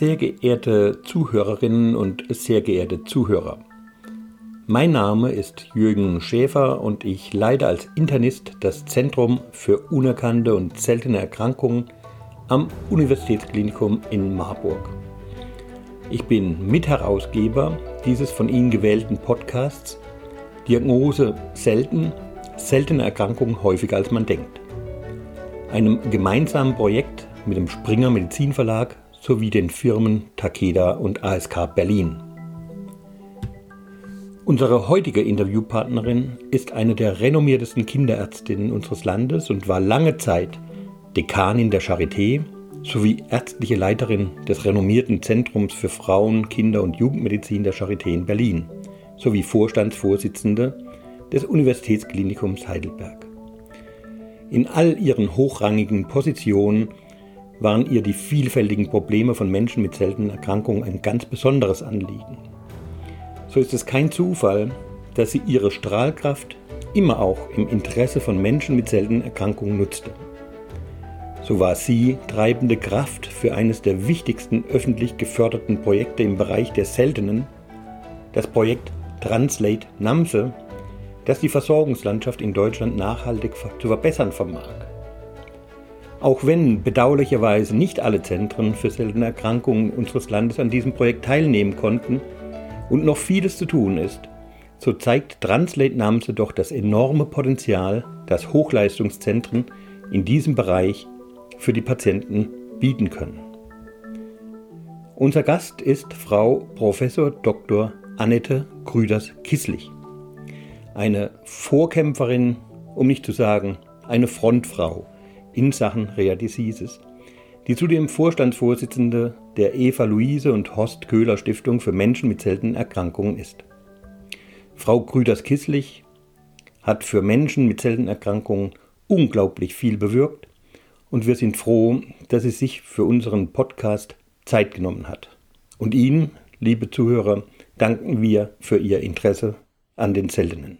Sehr geehrte Zuhörerinnen und sehr geehrte Zuhörer. Mein Name ist Jürgen Schäfer und ich leite als Internist das Zentrum für unerkannte und seltene Erkrankungen am Universitätsklinikum in Marburg. Ich bin Mitherausgeber dieses von Ihnen gewählten Podcasts Diagnose selten, seltene Erkrankungen häufiger als man denkt. Einem gemeinsamen Projekt mit dem Springer Medizinverlag sowie den Firmen Takeda und ASK Berlin. Unsere heutige Interviewpartnerin ist eine der renommiertesten Kinderärztinnen unseres Landes und war lange Zeit Dekanin der Charité sowie ärztliche Leiterin des renommierten Zentrums für Frauen, Kinder und Jugendmedizin der Charité in Berlin sowie Vorstandsvorsitzende des Universitätsklinikums Heidelberg. In all ihren hochrangigen Positionen waren ihr die vielfältigen Probleme von Menschen mit seltenen Erkrankungen ein ganz besonderes Anliegen. So ist es kein Zufall, dass sie ihre Strahlkraft immer auch im Interesse von Menschen mit seltenen Erkrankungen nutzte. So war sie treibende Kraft für eines der wichtigsten öffentlich geförderten Projekte im Bereich der Seltenen, das Projekt Translate NAMSE, das die Versorgungslandschaft in Deutschland nachhaltig zu verbessern vermag. Auch wenn bedauerlicherweise nicht alle Zentren für seltene Erkrankungen unseres Landes an diesem Projekt teilnehmen konnten und noch vieles zu tun ist, so zeigt Translate Namse doch das enorme Potenzial, das Hochleistungszentren in diesem Bereich für die Patienten bieten können. Unser Gast ist Frau Prof. Dr. Annette Grüders-Kisslich, eine Vorkämpferin, um nicht zu sagen eine Frontfrau in Sachen Rare Diseases, die zudem Vorstandsvorsitzende der Eva Luise und Horst Köhler Stiftung für Menschen mit seltenen Erkrankungen ist. Frau Grüders-Kisslich hat für Menschen mit seltenen Erkrankungen unglaublich viel bewirkt und wir sind froh, dass sie sich für unseren Podcast Zeit genommen hat. Und Ihnen, liebe Zuhörer, danken wir für Ihr Interesse an den Seltenen.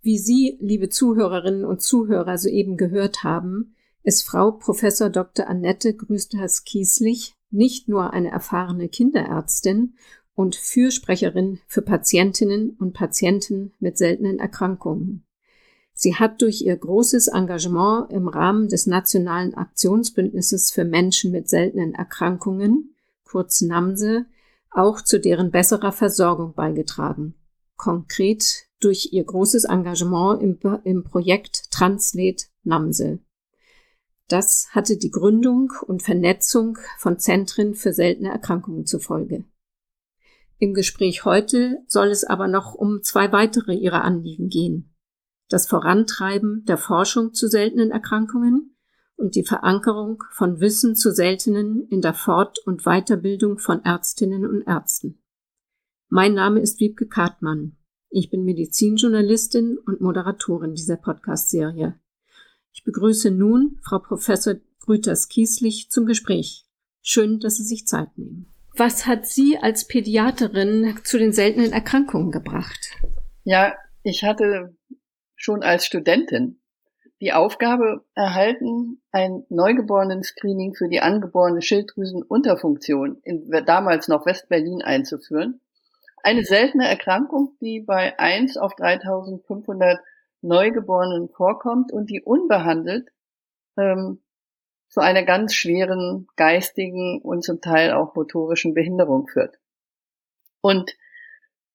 Wie Sie, liebe Zuhörerinnen und Zuhörer, soeben gehört haben, ist Frau Professor Dr. Annette Grüsters-Kieslich nicht nur eine erfahrene Kinderärztin und Fürsprecherin für Patientinnen und Patienten mit seltenen Erkrankungen. Sie hat durch ihr großes Engagement im Rahmen des Nationalen Aktionsbündnisses für Menschen mit seltenen Erkrankungen, kurz NAMSE, auch zu deren besserer Versorgung beigetragen. Konkret durch ihr großes Engagement im, im Projekt Translate NAMSE. Das hatte die Gründung und Vernetzung von Zentren für seltene Erkrankungen zur Folge. Im Gespräch heute soll es aber noch um zwei weitere ihrer Anliegen gehen. Das Vorantreiben der Forschung zu seltenen Erkrankungen und die Verankerung von Wissen zu seltenen in der Fort- und Weiterbildung von Ärztinnen und Ärzten. Mein Name ist Wiebke Kartmann. Ich bin Medizinjournalistin und Moderatorin dieser Podcast-Serie. Ich begrüße nun Frau Professor Grüters-Kieslich zum Gespräch. Schön, dass Sie sich Zeit nehmen. Was hat Sie als Pädiaterin zu den seltenen Erkrankungen gebracht? Ja, ich hatte schon als Studentin die Aufgabe erhalten, ein Neugeborenen-Screening für die angeborene Schilddrüsenunterfunktion in damals noch Westberlin einzuführen. Eine seltene Erkrankung, die bei 1 auf 3500 Neugeborenen vorkommt und die unbehandelt ähm, zu einer ganz schweren geistigen und zum Teil auch motorischen Behinderung führt. Und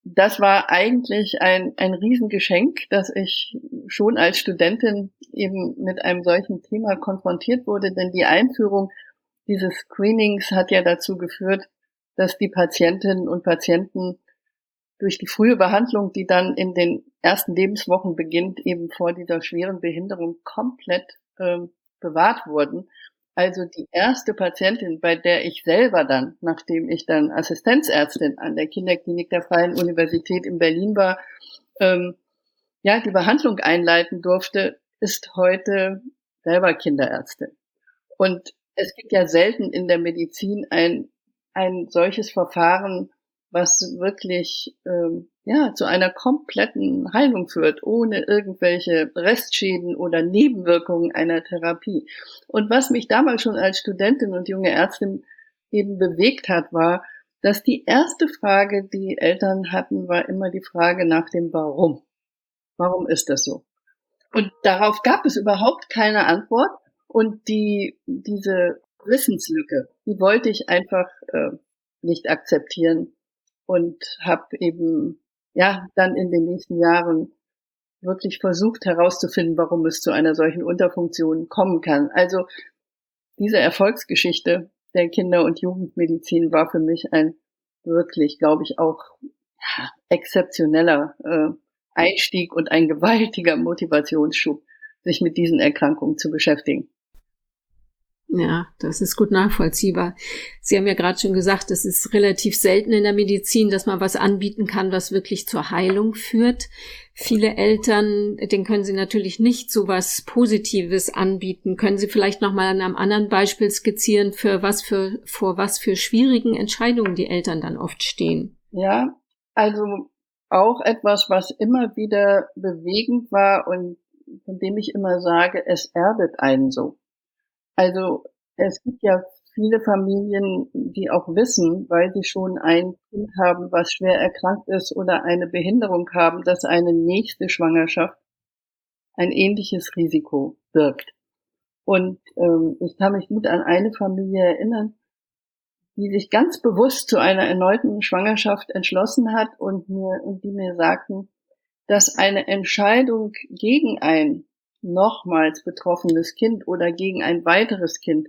das war eigentlich ein, ein Riesengeschenk, dass ich schon als Studentin eben mit einem solchen Thema konfrontiert wurde, denn die Einführung dieses Screenings hat ja dazu geführt, dass die Patientinnen und Patienten durch die frühe Behandlung, die dann in den ersten Lebenswochen beginnt, eben vor dieser schweren Behinderung komplett ähm, bewahrt wurden. Also die erste Patientin, bei der ich selber dann, nachdem ich dann Assistenzärztin an der Kinderklinik der Freien Universität in Berlin war, ähm, ja, die Behandlung einleiten durfte, ist heute selber Kinderärztin. Und es gibt ja selten in der Medizin ein, ein solches Verfahren, was wirklich ähm, ja zu einer kompletten Heilung führt, ohne irgendwelche Restschäden oder Nebenwirkungen einer Therapie. Und was mich damals schon als Studentin und junge Ärztin eben bewegt hat, war, dass die erste Frage, die Eltern hatten, war immer die Frage nach dem Warum. Warum ist das so? Und darauf gab es überhaupt keine Antwort. Und die, diese Wissenslücke, die wollte ich einfach äh, nicht akzeptieren und habe eben ja dann in den nächsten Jahren wirklich versucht herauszufinden, warum es zu einer solchen Unterfunktion kommen kann. Also diese Erfolgsgeschichte der Kinder- und Jugendmedizin war für mich ein wirklich, glaube ich, auch exzeptioneller äh, Einstieg und ein gewaltiger Motivationsschub, sich mit diesen Erkrankungen zu beschäftigen. Ja, das ist gut nachvollziehbar. Sie haben ja gerade schon gesagt, es ist relativ selten in der Medizin, dass man was anbieten kann, was wirklich zur Heilung führt. Viele Eltern, denen können Sie natürlich nicht so was Positives anbieten. Können Sie vielleicht noch mal an einem anderen Beispiel skizzieren, für was für, vor was für schwierigen Entscheidungen die Eltern dann oft stehen? Ja, also auch etwas, was immer wieder bewegend war und von dem ich immer sage, es erdet einen so. Also es gibt ja viele Familien, die auch wissen, weil sie schon ein Kind haben, was schwer erkrankt ist oder eine Behinderung haben, dass eine nächste Schwangerschaft ein ähnliches Risiko birgt. Und ähm, ich kann mich gut an eine Familie erinnern, die sich ganz bewusst zu einer erneuten Schwangerschaft entschlossen hat und mir und die mir sagten, dass eine Entscheidung gegen ein nochmals betroffenes Kind oder gegen ein weiteres Kind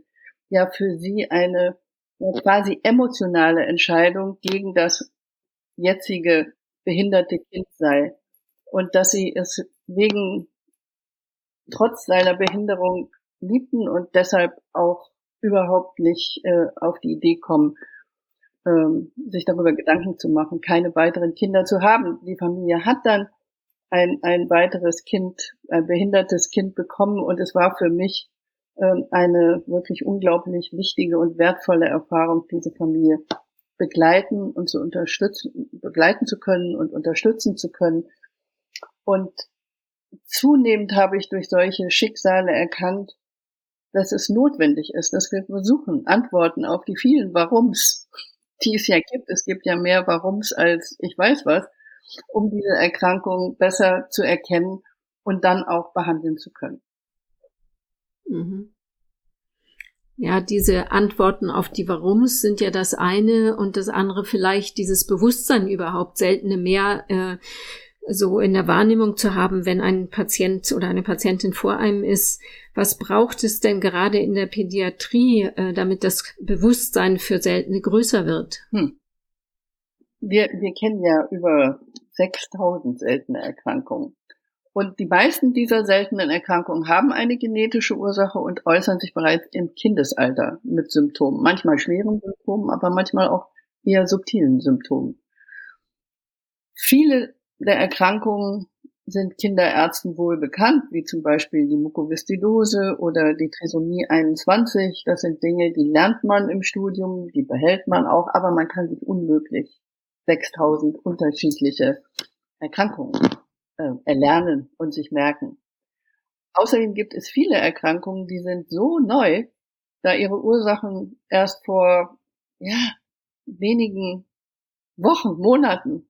ja für sie eine quasi emotionale Entscheidung gegen das jetzige behinderte Kind sei und dass sie es wegen trotz seiner Behinderung liebten und deshalb auch überhaupt nicht äh, auf die Idee kommen, ähm, sich darüber Gedanken zu machen, keine weiteren Kinder zu haben. Die Familie hat dann ein, ein weiteres Kind, ein behindertes Kind bekommen und es war für mich ähm, eine wirklich unglaublich wichtige und wertvolle Erfahrung, diese Familie begleiten und zu unterstützen, begleiten zu können und unterstützen zu können. Und zunehmend habe ich durch solche Schicksale erkannt, dass es notwendig ist, dass wir versuchen, Antworten auf die vielen Warums, die es ja gibt. Es gibt ja mehr Warums als ich weiß was um diese Erkrankung besser zu erkennen und dann auch behandeln zu können. Mhm. Ja, diese Antworten auf die Warums sind ja das eine und das andere vielleicht dieses Bewusstsein überhaupt seltene mehr äh, so in der Wahrnehmung zu haben, wenn ein Patient oder eine Patientin vor einem ist. Was braucht es denn gerade in der Pädiatrie, äh, damit das Bewusstsein für seltene größer wird? Hm wir, wir kennen ja über 6000 seltene Erkrankungen. Und die meisten dieser seltenen Erkrankungen haben eine genetische Ursache und äußern sich bereits im Kindesalter mit Symptomen. Manchmal schweren Symptomen, aber manchmal auch eher subtilen Symptomen. Viele der Erkrankungen sind Kinderärzten wohl bekannt, wie zum Beispiel die Mukoviszidose oder die Trisomie 21. Das sind Dinge, die lernt man im Studium, die behält man auch, aber man kann sich unmöglich 6000 unterschiedliche Erkrankungen äh, erlernen und sich merken. Außerdem gibt es viele Erkrankungen, die sind so neu, da ihre Ursachen erst vor ja, wenigen Wochen, Monaten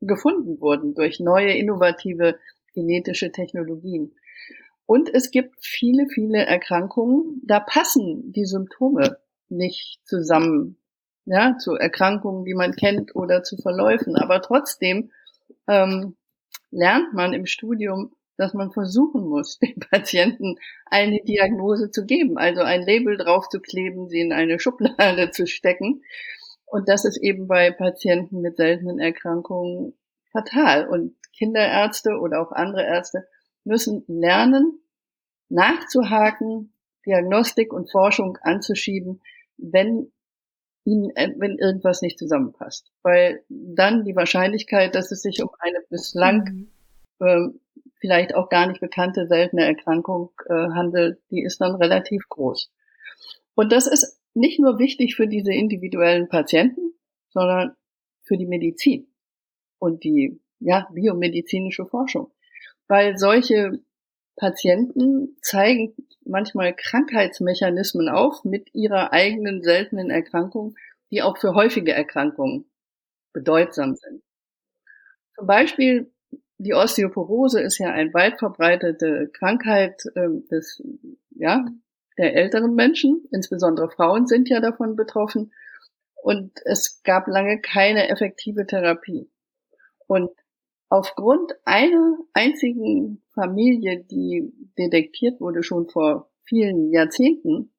gefunden wurden durch neue innovative genetische Technologien. Und es gibt viele, viele Erkrankungen, da passen die Symptome nicht zusammen ja, zu Erkrankungen, die man kennt oder zu Verläufen. Aber trotzdem ähm, lernt man im Studium, dass man versuchen muss, den Patienten eine Diagnose zu geben, also ein Label draufzukleben, sie in eine Schublade zu stecken. Und das ist eben bei Patienten mit seltenen Erkrankungen fatal. Und Kinderärzte oder auch andere Ärzte müssen lernen, nachzuhaken, Diagnostik und Forschung anzuschieben, wenn ihnen, äh, wenn irgendwas nicht zusammenpasst. Weil dann die Wahrscheinlichkeit, dass es sich um eine bislang mhm. äh, vielleicht auch gar nicht bekannte seltene Erkrankung äh, handelt, die ist dann relativ groß. Und das ist nicht nur wichtig für diese individuellen Patienten, sondern für die Medizin und die ja, biomedizinische Forschung. Weil solche Patienten zeigen manchmal Krankheitsmechanismen auf mit ihrer eigenen seltenen Erkrankung, die auch für häufige Erkrankungen bedeutsam sind. Zum Beispiel die Osteoporose ist ja eine weit verbreitete Krankheit äh, des, ja, der älteren Menschen. Insbesondere Frauen sind ja davon betroffen. Und es gab lange keine effektive Therapie. Und aufgrund einer einzigen Familie, die detektiert wurde schon vor vielen Jahrzehnten,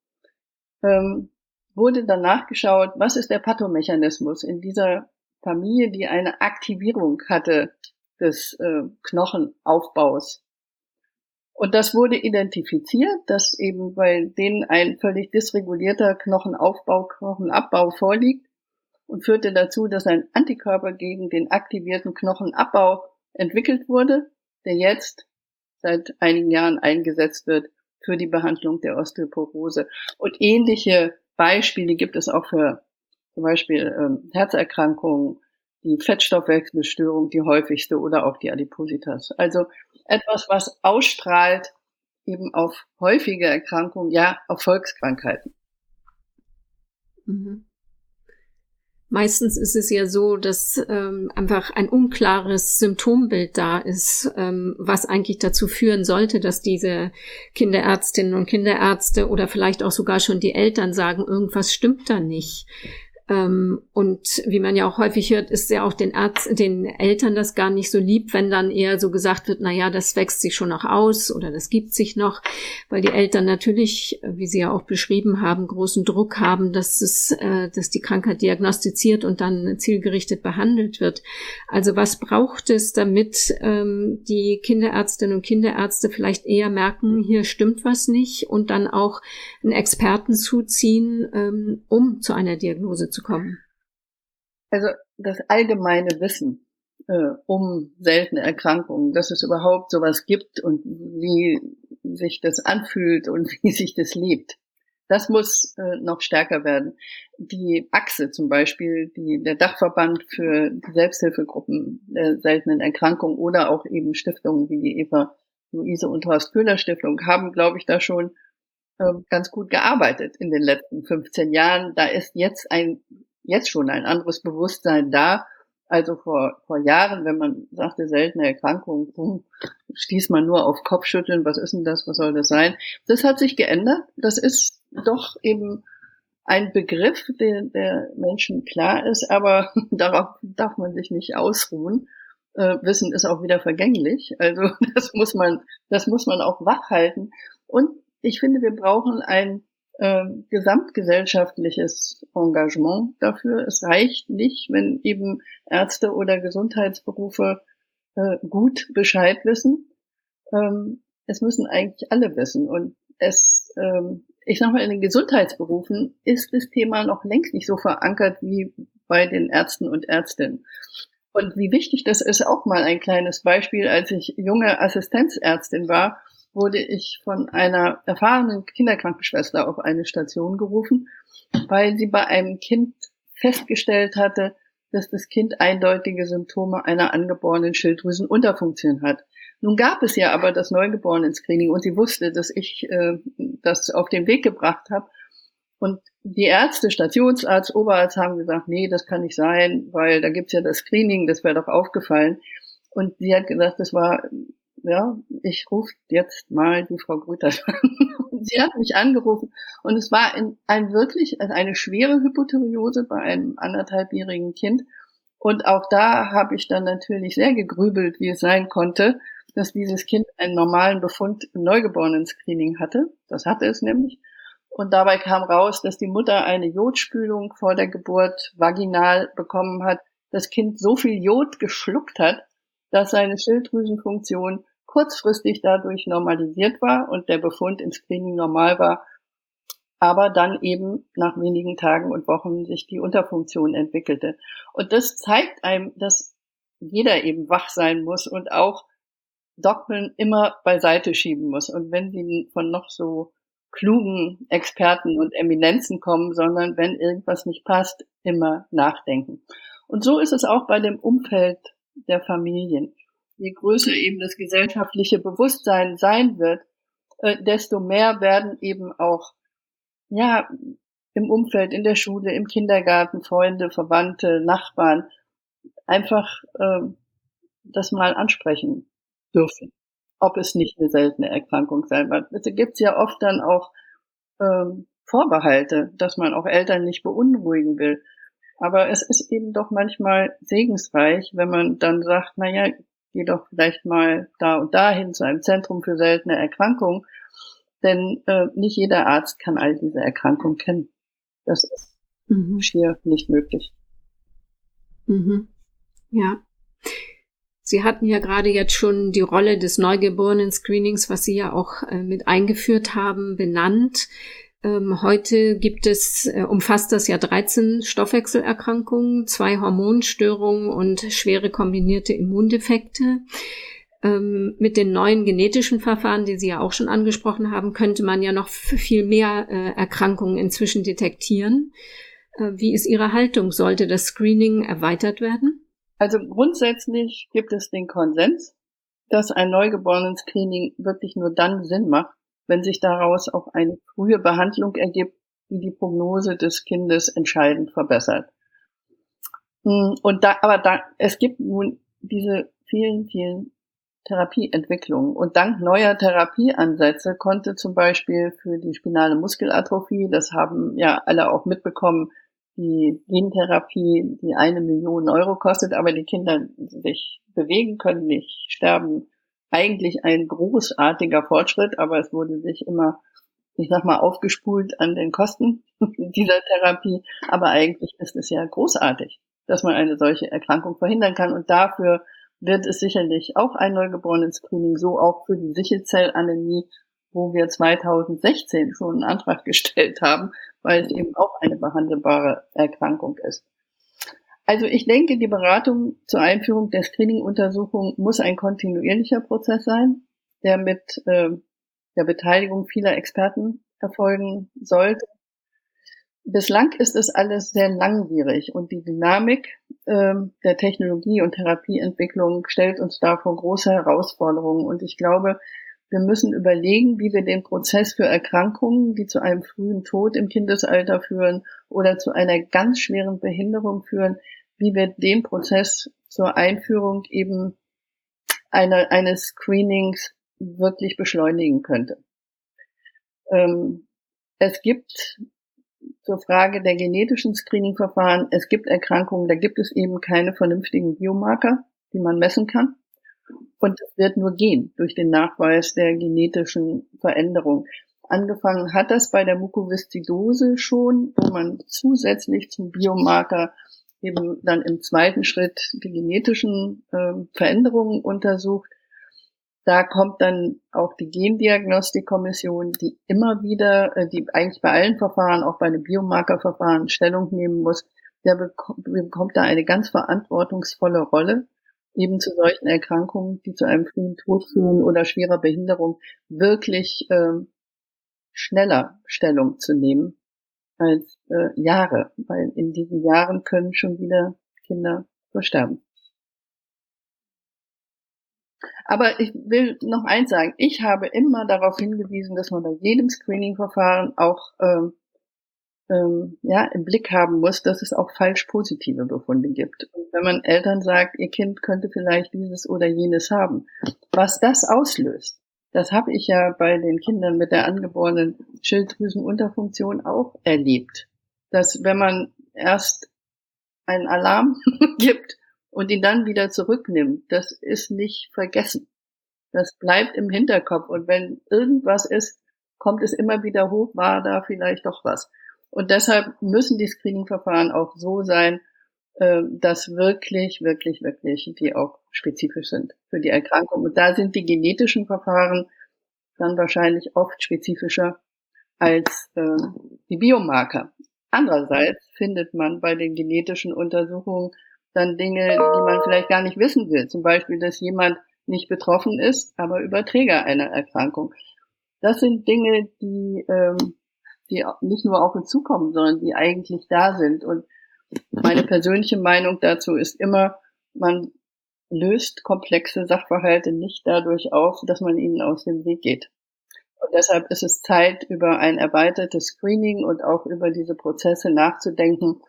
ähm, wurde dann nachgeschaut, was ist der Pathomechanismus in dieser Familie, die eine Aktivierung hatte des äh, Knochenaufbaus. Und das wurde identifiziert, dass eben bei denen ein völlig dysregulierter Knochenaufbau, Knochenabbau vorliegt und führte dazu, dass ein Antikörper gegen den aktivierten Knochenabbau entwickelt wurde, der jetzt seit einigen Jahren eingesetzt wird für die Behandlung der Osteoporose. Und ähnliche Beispiele gibt es auch für zum Beispiel ähm, Herzerkrankungen, die Fettstoffwechselstörung die häufigste oder auch die Adipositas. Also etwas, was ausstrahlt eben auf häufige Erkrankungen, ja, auf Volkskrankheiten. Mhm. Meistens ist es ja so, dass ähm, einfach ein unklares Symptombild da ist, ähm, was eigentlich dazu führen sollte, dass diese Kinderärztinnen und Kinderärzte oder vielleicht auch sogar schon die Eltern sagen, irgendwas stimmt da nicht. Ähm, und wie man ja auch häufig hört, ist ja auch den Arzt, den Eltern das gar nicht so lieb, wenn dann eher so gesagt wird, na ja, das wächst sich schon noch aus oder das gibt sich noch, weil die Eltern natürlich, wie Sie ja auch beschrieben haben, großen Druck haben, dass es, äh, dass die Krankheit diagnostiziert und dann zielgerichtet behandelt wird. Also was braucht es, damit ähm, die Kinderärztinnen und Kinderärzte vielleicht eher merken, hier stimmt was nicht und dann auch einen Experten zuziehen, ähm, um zu einer Diagnose zu kommen? Also das allgemeine Wissen äh, um seltene Erkrankungen, dass es überhaupt sowas gibt und wie sich das anfühlt und wie sich das lebt. Das muss äh, noch stärker werden. Die Achse zum Beispiel, die, der Dachverband für Selbsthilfegruppen der seltenen Erkrankungen oder auch eben Stiftungen wie die Eva Luise und Horst Köhler Stiftung haben, glaube ich, da schon ganz gut gearbeitet in den letzten 15 Jahren. Da ist jetzt ein, jetzt schon ein anderes Bewusstsein da. Also vor, vor Jahren, wenn man sagte, seltene Erkrankung, boom, stieß man nur auf Kopfschütteln, was ist denn das, was soll das sein? Das hat sich geändert. Das ist doch eben ein Begriff, der, der Menschen klar ist, aber darauf darf man sich nicht ausruhen. Äh, Wissen ist auch wieder vergänglich. Also das muss man, das muss man auch wachhalten. Und ich finde, wir brauchen ein äh, gesamtgesellschaftliches Engagement dafür. Es reicht nicht, wenn eben Ärzte oder Gesundheitsberufe äh, gut Bescheid wissen. Ähm, es müssen eigentlich alle wissen. Und es, ähm, ich sag mal, in den Gesundheitsberufen ist das Thema noch längst nicht so verankert wie bei den Ärzten und Ärztinnen. Und wie wichtig das ist, auch mal ein kleines Beispiel, als ich junge Assistenzärztin war, wurde ich von einer erfahrenen Kinderkrankenschwester auf eine Station gerufen, weil sie bei einem Kind festgestellt hatte, dass das Kind eindeutige Symptome einer angeborenen Schilddrüsenunterfunktion hat. Nun gab es ja aber das Neugeborenen-Screening und sie wusste, dass ich äh, das auf den Weg gebracht habe. Und die Ärzte, Stationsarzt, Oberarzt haben gesagt, nee, das kann nicht sein, weil da gibt's ja das Screening, das wäre doch aufgefallen. Und sie hat gesagt, das war ja, ich rufe jetzt mal die Frau Grüters an. sie hat mich angerufen und es war ein, ein wirklich also eine schwere Hypotheriose bei einem anderthalbjährigen Kind. Und auch da habe ich dann natürlich sehr gegrübelt, wie es sein konnte, dass dieses Kind einen normalen Befund im Neugeborenen-Screening hatte. Das hatte es nämlich. Und dabei kam raus, dass die Mutter eine Jodspülung vor der Geburt vaginal bekommen hat, das Kind so viel Jod geschluckt hat, dass seine Schilddrüsenfunktion kurzfristig dadurch normalisiert war und der Befund im Screening normal war, aber dann eben nach wenigen Tagen und Wochen sich die Unterfunktion entwickelte. Und das zeigt einem, dass jeder eben wach sein muss und auch Dogmen immer beiseite schieben muss. Und wenn sie von noch so klugen Experten und Eminenzen kommen, sondern wenn irgendwas nicht passt, immer nachdenken. Und so ist es auch bei dem Umfeld der Familien je größer eben das gesellschaftliche Bewusstsein sein wird, äh, desto mehr werden eben auch, ja, im Umfeld, in der Schule, im Kindergarten, Freunde, Verwandte, Nachbarn einfach äh, das mal ansprechen dürfen, ob es nicht eine seltene Erkrankung sein wird. Es gibt ja oft dann auch ähm, Vorbehalte, dass man auch Eltern nicht beunruhigen will. Aber es ist eben doch manchmal segensreich, wenn man dann sagt, na ja, geh doch vielleicht mal da und dahin zu einem Zentrum für seltene Erkrankungen, denn äh, nicht jeder Arzt kann all diese Erkrankungen kennen. Das ist mhm. schier nicht möglich. Mhm. Ja. Sie hatten ja gerade jetzt schon die Rolle des Neugeborenen-Screenings, was Sie ja auch äh, mit eingeführt haben, benannt. Ähm, heute gibt es, äh, umfasst das ja 13 Stoffwechselerkrankungen, zwei Hormonstörungen und schwere kombinierte Immundefekte. Ähm, mit den neuen genetischen Verfahren, die Sie ja auch schon angesprochen haben, könnte man ja noch viel mehr äh, Erkrankungen inzwischen detektieren. Äh, wie ist Ihre Haltung? Sollte das Screening erweitert werden? Also grundsätzlich gibt es den Konsens, dass ein Neugeborenen-Screening wirklich nur dann Sinn macht, wenn sich daraus auch eine frühe Behandlung ergibt, die die Prognose des Kindes entscheidend verbessert. Hm, und da, aber da, es gibt nun diese vielen, vielen Therapieentwicklungen. Und dank neuer Therapieansätze konnte zum Beispiel für die spinale Muskelatrophie, das haben ja alle auch mitbekommen, die Gentherapie, die eine Million Euro kostet, aber die Kinder sich bewegen können, nicht sterben. Eigentlich ein großartiger Fortschritt, aber es wurde sich immer, ich sag mal, aufgespult an den Kosten dieser Therapie. Aber eigentlich ist es ja großartig, dass man eine solche Erkrankung verhindern kann. Und dafür wird es sicherlich auch ein Neugeborenen-Screening, so auch für die Sichelzellanämie, wo wir 2016 schon einen Antrag gestellt haben, weil es eben auch eine behandelbare Erkrankung ist. Also ich denke, die Beratung zur Einführung der Screening-Untersuchung muss ein kontinuierlicher Prozess sein, der mit äh, der Beteiligung vieler Experten erfolgen sollte. Bislang ist es alles sehr langwierig und die Dynamik äh, der Technologie- und Therapieentwicklung stellt uns da vor große Herausforderungen. Und ich glaube, wir müssen überlegen, wie wir den Prozess für Erkrankungen, die zu einem frühen Tod im Kindesalter führen oder zu einer ganz schweren Behinderung führen, wie wir den Prozess zur Einführung eben einer, eines Screenings wirklich beschleunigen könnte. Ähm, es gibt zur Frage der genetischen Screening-Verfahren. Es gibt Erkrankungen, da gibt es eben keine vernünftigen Biomarker, die man messen kann. Und es wird nur gehen durch den Nachweis der genetischen Veränderung. Angefangen hat das bei der Mukoviszidose schon, wo man zusätzlich zum Biomarker eben dann im zweiten Schritt die genetischen äh, Veränderungen untersucht. Da kommt dann auch die Gendiagnostikkommission, die immer wieder, äh, die eigentlich bei allen Verfahren, auch bei den Biomarkerverfahren Stellung nehmen muss. Der bekommt da eine ganz verantwortungsvolle Rolle, eben zu solchen Erkrankungen, die zu einem frühen Tod führen oder schwerer Behinderung, wirklich äh, schneller Stellung zu nehmen als äh, Jahre, weil in diesen Jahren können schon wieder Kinder versterben. Aber ich will noch eins sagen. Ich habe immer darauf hingewiesen, dass man bei jedem Screening-Verfahren auch ähm, ähm, ja, im Blick haben muss, dass es auch falsch positive Befunde gibt. Und wenn man Eltern sagt, ihr Kind könnte vielleicht dieses oder jenes haben, was das auslöst, das habe ich ja bei den Kindern mit der angeborenen Schilddrüsenunterfunktion auch erlebt. Dass wenn man erst einen Alarm gibt und ihn dann wieder zurücknimmt, das ist nicht vergessen. Das bleibt im Hinterkopf. Und wenn irgendwas ist, kommt es immer wieder hoch, war da vielleicht doch was. Und deshalb müssen die Screening-Verfahren auch so sein, äh, dass wirklich, wirklich, wirklich die auch spezifisch sind für die Erkrankung. Und da sind die genetischen Verfahren dann wahrscheinlich oft spezifischer als äh, die Biomarker. Andererseits findet man bei den genetischen Untersuchungen dann Dinge, die man vielleicht gar nicht wissen will. Zum Beispiel, dass jemand nicht betroffen ist, aber Überträger einer Erkrankung. Das sind Dinge, die, ähm, die nicht nur auf uns zukommen, sondern die eigentlich da sind. Und meine persönliche Meinung dazu ist immer, man löst komplexe Sachverhalte nicht dadurch auf, dass man ihnen aus dem Weg geht. Und deshalb ist es Zeit, über ein erweitertes Screening und auch über diese Prozesse nachzudenken.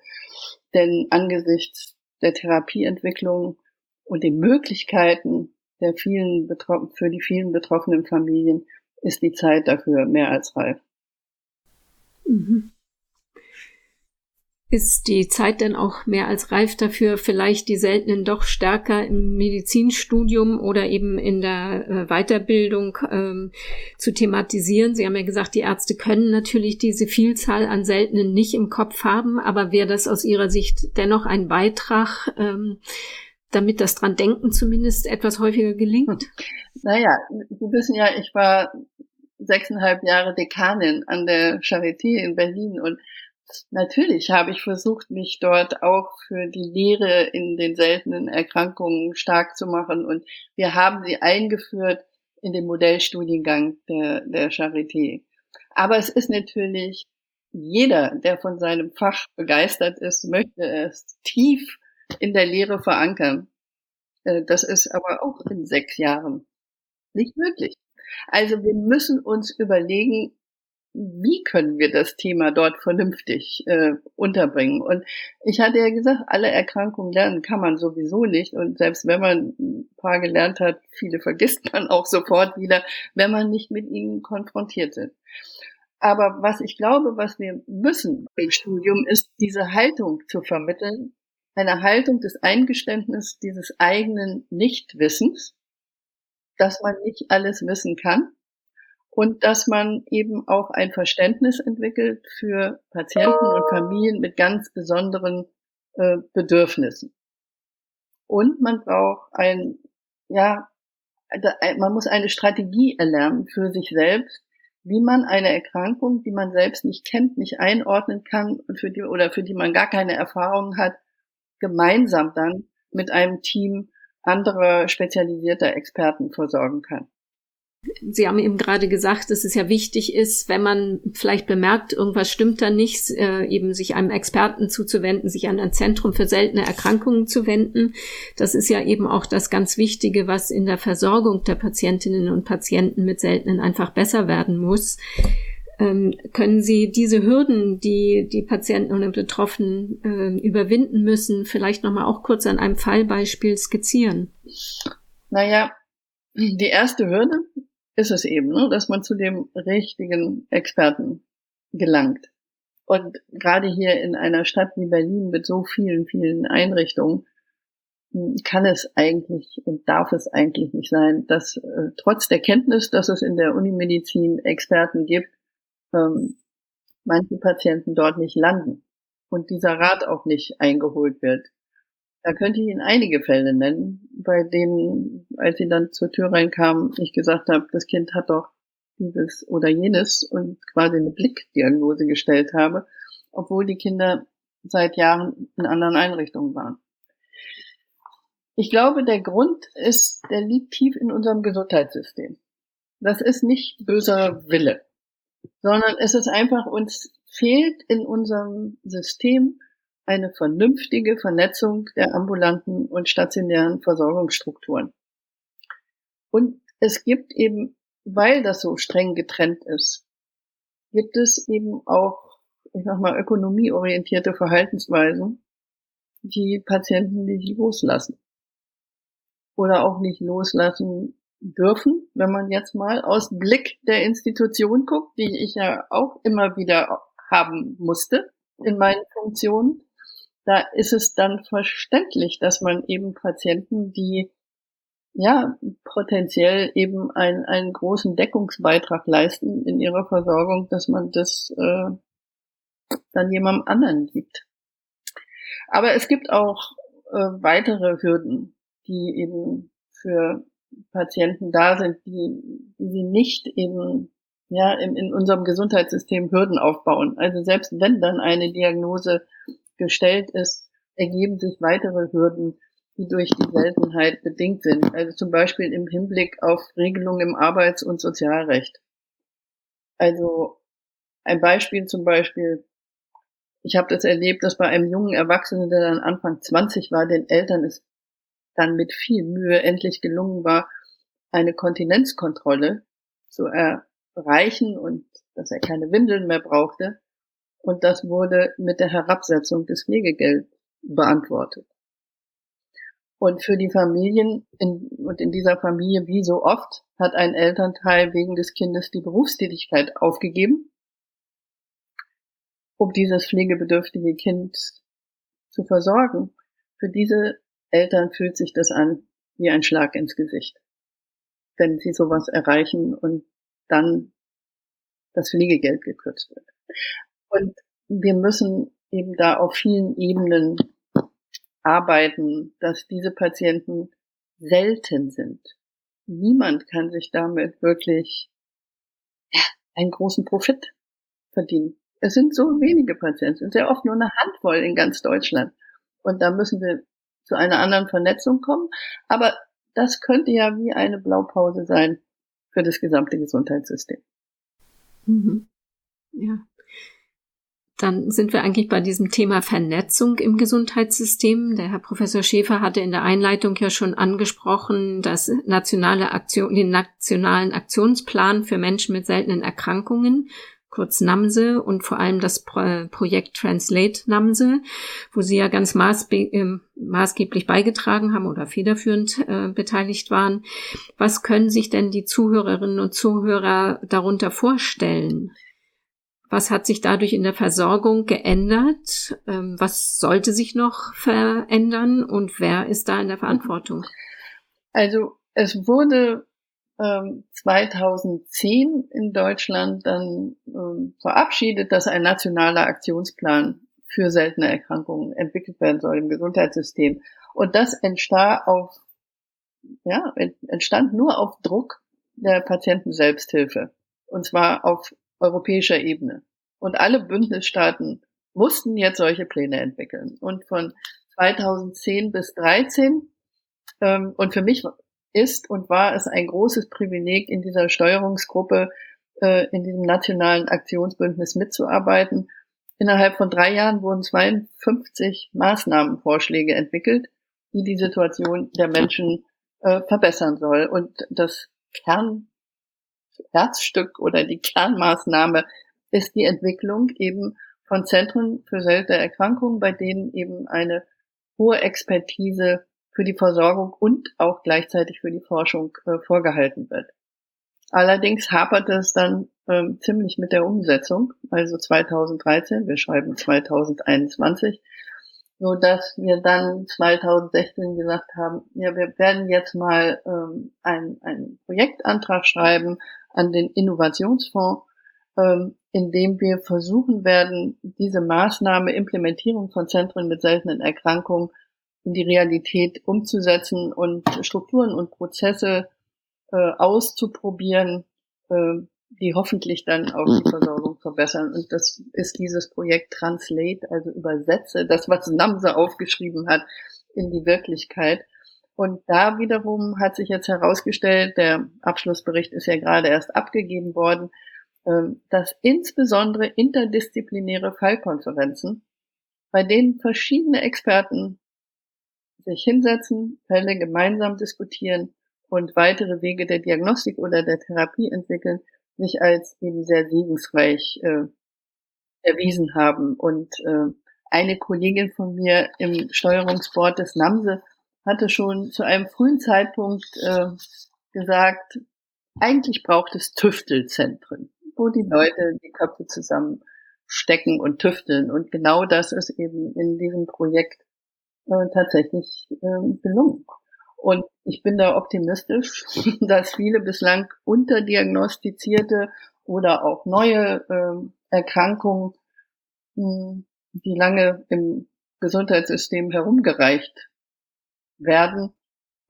Denn angesichts der Therapieentwicklung und den Möglichkeiten der vielen für die vielen betroffenen Familien ist die Zeit dafür mehr als reif. Mhm. Ist die Zeit denn auch mehr als reif dafür, vielleicht die Seltenen doch stärker im Medizinstudium oder eben in der äh, Weiterbildung ähm, zu thematisieren? Sie haben ja gesagt, die Ärzte können natürlich diese Vielzahl an Seltenen nicht im Kopf haben, aber wäre das aus Ihrer Sicht dennoch ein Beitrag, ähm, damit das dran denken zumindest etwas häufiger gelingt? Naja, Sie wissen ja, ich war sechseinhalb Jahre Dekanin an der Charité in Berlin und Natürlich habe ich versucht, mich dort auch für die Lehre in den seltenen Erkrankungen stark zu machen und wir haben sie eingeführt in den Modellstudiengang der, der Charité. Aber es ist natürlich jeder, der von seinem Fach begeistert ist, möchte es tief in der Lehre verankern. Äh, das ist aber auch in sechs Jahren nicht möglich. Also wir müssen uns überlegen, wie können wir das Thema dort vernünftig äh, unterbringen? Und ich hatte ja gesagt, alle Erkrankungen lernen kann man sowieso nicht. Und selbst wenn man ein paar gelernt hat, viele vergisst man auch sofort wieder, wenn man nicht mit ihnen konfrontiert sind. Aber was ich glaube, was wir müssen im Studium, ist diese Haltung zu vermitteln, eine Haltung des Eingeständnisses dieses eigenen Nichtwissens, dass man nicht alles wissen kann und dass man eben auch ein Verständnis entwickelt für Patienten und Familien mit ganz besonderen äh, Bedürfnissen. Und man braucht ein, ja, man muss eine Strategie erlernen für sich selbst, wie man eine Erkrankung, die man selbst nicht kennt, nicht einordnen kann und für die, oder für die man gar keine Erfahrung hat, gemeinsam dann mit einem Team anderer spezialisierter Experten versorgen kann. Sie haben eben gerade gesagt, dass es ja wichtig ist, wenn man vielleicht bemerkt, irgendwas stimmt da nicht, äh, eben sich einem Experten zuzuwenden, sich an ein Zentrum für seltene Erkrankungen zu wenden. Das ist ja eben auch das ganz Wichtige, was in der Versorgung der Patientinnen und Patienten mit seltenen einfach besser werden muss. Ähm, können Sie diese Hürden, die die Patienten und Betroffenen äh, überwinden müssen, vielleicht nochmal auch kurz an einem Fallbeispiel skizzieren? Naja, die erste Hürde ist es eben, ne, dass man zu dem richtigen Experten gelangt. Und gerade hier in einer Stadt wie Berlin mit so vielen, vielen Einrichtungen hm, kann es eigentlich und darf es eigentlich nicht sein, dass äh, trotz der Kenntnis, dass es in der Unimedizin Experten gibt, ähm, manche Patienten dort nicht landen und dieser Rat auch nicht eingeholt wird. Da könnte ich Ihnen einige Fälle nennen, bei denen, als sie dann zur Tür reinkamen, ich gesagt habe, das Kind hat doch dieses oder jenes und quasi eine Blickdiagnose gestellt habe, obwohl die Kinder seit Jahren in anderen Einrichtungen waren. Ich glaube, der Grund ist, der liegt tief in unserem Gesundheitssystem. Das ist nicht böser Wille, sondern es ist einfach, uns fehlt in unserem System eine vernünftige Vernetzung der ambulanten und stationären Versorgungsstrukturen. Und es gibt eben, weil das so streng getrennt ist, gibt es eben auch, ich sag mal, ökonomieorientierte Verhaltensweisen, die Patienten nicht loslassen. Oder auch nicht loslassen dürfen, wenn man jetzt mal aus Blick der Institution guckt, die ich ja auch immer wieder haben musste in meinen Funktionen da ist es dann verständlich, dass man eben Patienten, die ja potenziell eben einen, einen großen Deckungsbeitrag leisten in ihrer Versorgung, dass man das äh, dann jemandem anderen gibt. Aber es gibt auch äh, weitere Hürden, die eben für Patienten da sind, die, die nicht eben ja in, in unserem Gesundheitssystem Hürden aufbauen. Also selbst wenn dann eine Diagnose gestellt ist, ergeben sich weitere Hürden, die durch die Seltenheit bedingt sind. Also zum Beispiel im Hinblick auf Regelungen im Arbeits- und Sozialrecht. Also ein Beispiel zum Beispiel, ich habe das erlebt, dass bei einem jungen Erwachsenen, der dann Anfang 20 war, den Eltern es dann mit viel Mühe endlich gelungen war, eine Kontinenzkontrolle zu erreichen und dass er keine Windeln mehr brauchte. Und das wurde mit der Herabsetzung des Pflegegelds beantwortet. Und für die Familien in, und in dieser Familie, wie so oft, hat ein Elternteil wegen des Kindes die Berufstätigkeit aufgegeben, um dieses pflegebedürftige Kind zu versorgen. Für diese Eltern fühlt sich das an wie ein Schlag ins Gesicht, wenn sie sowas erreichen und dann das Pflegegeld gekürzt wird. Und wir müssen eben da auf vielen Ebenen arbeiten, dass diese Patienten selten sind. Niemand kann sich damit wirklich einen großen Profit verdienen. Es sind so wenige Patienten, sehr oft nur eine Handvoll in ganz Deutschland. Und da müssen wir zu einer anderen Vernetzung kommen. Aber das könnte ja wie eine Blaupause sein für das gesamte Gesundheitssystem. Mhm. Ja. Dann sind wir eigentlich bei diesem Thema Vernetzung im Gesundheitssystem. Der Herr Professor Schäfer hatte in der Einleitung ja schon angesprochen, dass nationale Aktion, den nationalen Aktionsplan für Menschen mit seltenen Erkrankungen kurz NAMSE und vor allem das Pro Projekt Translate NAMSE, wo Sie ja ganz äh, maßgeblich beigetragen haben oder federführend äh, beteiligt waren. Was können sich denn die Zuhörerinnen und Zuhörer darunter vorstellen? Was hat sich dadurch in der Versorgung geändert? Ähm, was sollte sich noch verändern und wer ist da in der Verantwortung? Also es wurde 2010 ähm, in Deutschland dann ähm, verabschiedet, dass ein nationaler Aktionsplan für seltene Erkrankungen entwickelt werden soll im Gesundheitssystem. Und das entstand auf, ja, entstand nur auf Druck der Patienten-Selbsthilfe. Und zwar auf europäischer Ebene. Und alle Bündnisstaaten mussten jetzt solche Pläne entwickeln. Und von 2010 bis 2013 ähm, und für mich ist und war es ein großes Privileg, in dieser Steuerungsgruppe, äh, in diesem nationalen Aktionsbündnis mitzuarbeiten. Innerhalb von drei Jahren wurden 52 Maßnahmenvorschläge entwickelt, die die Situation der Menschen äh, verbessern soll. Und das Kernherzstück oder die Kernmaßnahme ist die Entwicklung eben von Zentren für seltene Erkrankungen, bei denen eben eine hohe Expertise für die Versorgung und auch gleichzeitig für die Forschung äh, vorgehalten wird. Allerdings hapert es dann ähm, ziemlich mit der Umsetzung, also 2013, wir schreiben 2021, so dass wir dann 2016 gesagt haben, ja, wir werden jetzt mal ähm, einen Projektantrag schreiben an den Innovationsfonds, ähm, in dem wir versuchen werden, diese Maßnahme Implementierung von Zentren mit seltenen Erkrankungen in die Realität umzusetzen und Strukturen und Prozesse äh, auszuprobieren, äh, die hoffentlich dann auch die Versorgung verbessern. Und das ist dieses Projekt Translate, also übersetze das, was Namse aufgeschrieben hat, in die Wirklichkeit. Und da wiederum hat sich jetzt herausgestellt, der Abschlussbericht ist ja gerade erst abgegeben worden, ähm, dass insbesondere interdisziplinäre Fallkonferenzen, bei denen verschiedene Experten sich hinsetzen, Fälle gemeinsam diskutieren und weitere Wege der Diagnostik oder der Therapie entwickeln, sich als eben sehr segensreich äh, erwiesen haben. Und äh, eine Kollegin von mir im Steuerungsboard des NAMSE hatte schon zu einem frühen Zeitpunkt äh, gesagt, eigentlich braucht es Tüftelzentren, wo die Leute die Köpfe zusammenstecken und tüfteln. Und genau das ist eben in diesem Projekt äh, tatsächlich äh, gelungen. Und ich bin da optimistisch, dass viele bislang unterdiagnostizierte oder auch neue äh, Erkrankungen, mh, hm, die lange im Gesundheitssystem herumgereicht werden,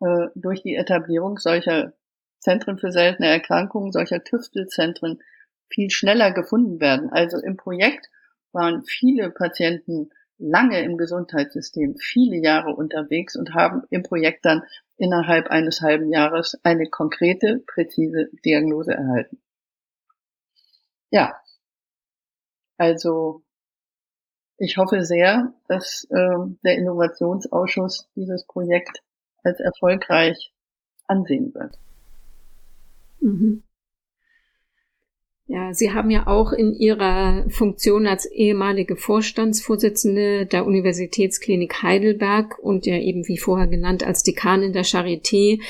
äh, durch die Etablierung solcher Zentren für seltene Erkrankungen, solcher Tüftelzentren viel schneller gefunden werden. Also im Projekt waren viele Patienten lange im Gesundheitssystem, viele Jahre unterwegs und haben im Projekt dann innerhalb eines halben Jahres eine konkrete, präzise Diagnose erhalten. Ja, also ich hoffe sehr, dass äh, der Innovationsausschuss dieses Projekt als erfolgreich ansehen wird. Mhm. Ja, Sie haben ja auch in Ihrer Funktion als ehemalige Vorstandsvorsitzende der Universitätsklinik Heidelberg und ja eben wie vorher genannt als Dekanin der Charité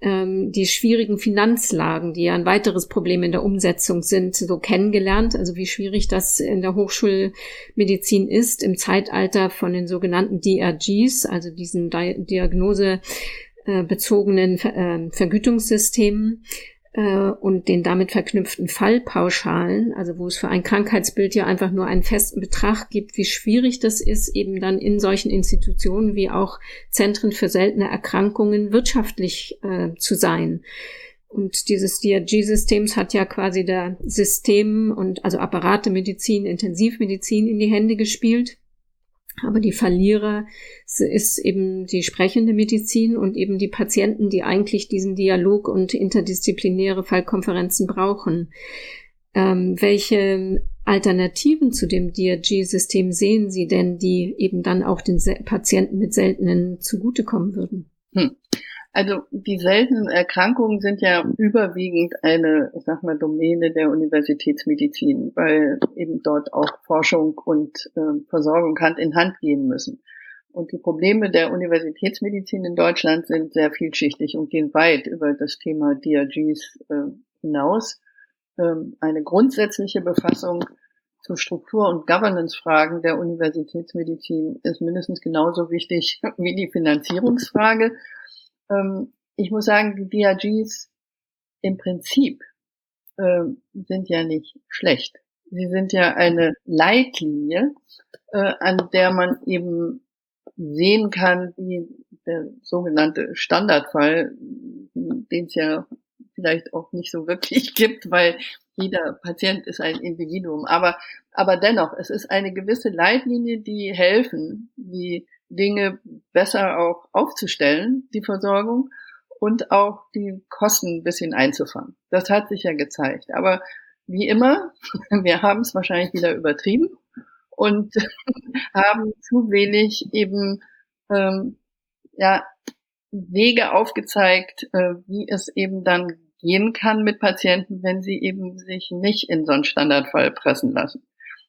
ähm, die schwierigen Finanzlagen, die ja ein weiteres Problem in der Umsetzung sind, so kennengelernt. Also wie schwierig das in der Hochschulmedizin ist im Zeitalter von den sogenannten DRGs, also diesen Diagnose äh, äh, Vergütungssystemen äh, und den damit verknüpften Fallpauschalen, also wo es für ein Krankheitsbild ja einfach nur einen festen Betrag gibt, wie schwierig das ist, eben dann in solchen Institutionen wie auch Zentren für seltene Erkrankungen wirtschaftlich äh, zu sein. Und dieses DRG-Systems hat ja quasi der System und also Apparate Medizin, Intensivmedizin in die Hände gespielt. Aber die Verlierer ist eben die sprechende Medizin und eben die Patienten, die eigentlich diesen Dialog und interdisziplinäre Fallkonferenzen brauchen. Ähm, welche Alternativen zu dem DRG-System sehen Sie denn, die eben dann auch den Patienten mit seltenen zugutekommen würden? Hm. Also die seltenen Erkrankungen sind ja überwiegend eine, ich sag mal, Domäne der Universitätsmedizin, weil eben dort auch Forschung und äh, Versorgung Hand in Hand gehen müssen. Und die Probleme der Universitätsmedizin in Deutschland sind sehr vielschichtig und gehen weit über das Thema DRGs äh, hinaus. Ähm, eine grundsätzliche Befassung zu Struktur- und Governance-Fragen der Universitätsmedizin ist mindestens genauso wichtig wie die Finanzierungsfrage. Ähm, ich muss sagen, die DRGs im Prinzip äh, sind ja nicht schlecht. Sie sind ja eine Leitlinie, äh, an der man eben sehen kann, wie der sogenannte Standardfall, den es ja vielleicht auch nicht so wirklich gibt, weil jeder Patient ist ein Individuum. Aber, aber dennoch, es ist eine gewisse Leitlinie, die helfen, die Dinge besser auch aufzustellen, die Versorgung, und auch die Kosten ein bisschen einzufangen. Das hat sich ja gezeigt. Aber wie immer, wir haben es wahrscheinlich wieder übertrieben und haben zu wenig eben ähm, ja, Wege aufgezeigt, äh, wie es eben dann gehen kann mit Patienten, wenn sie eben sich nicht in so einen Standardfall pressen lassen.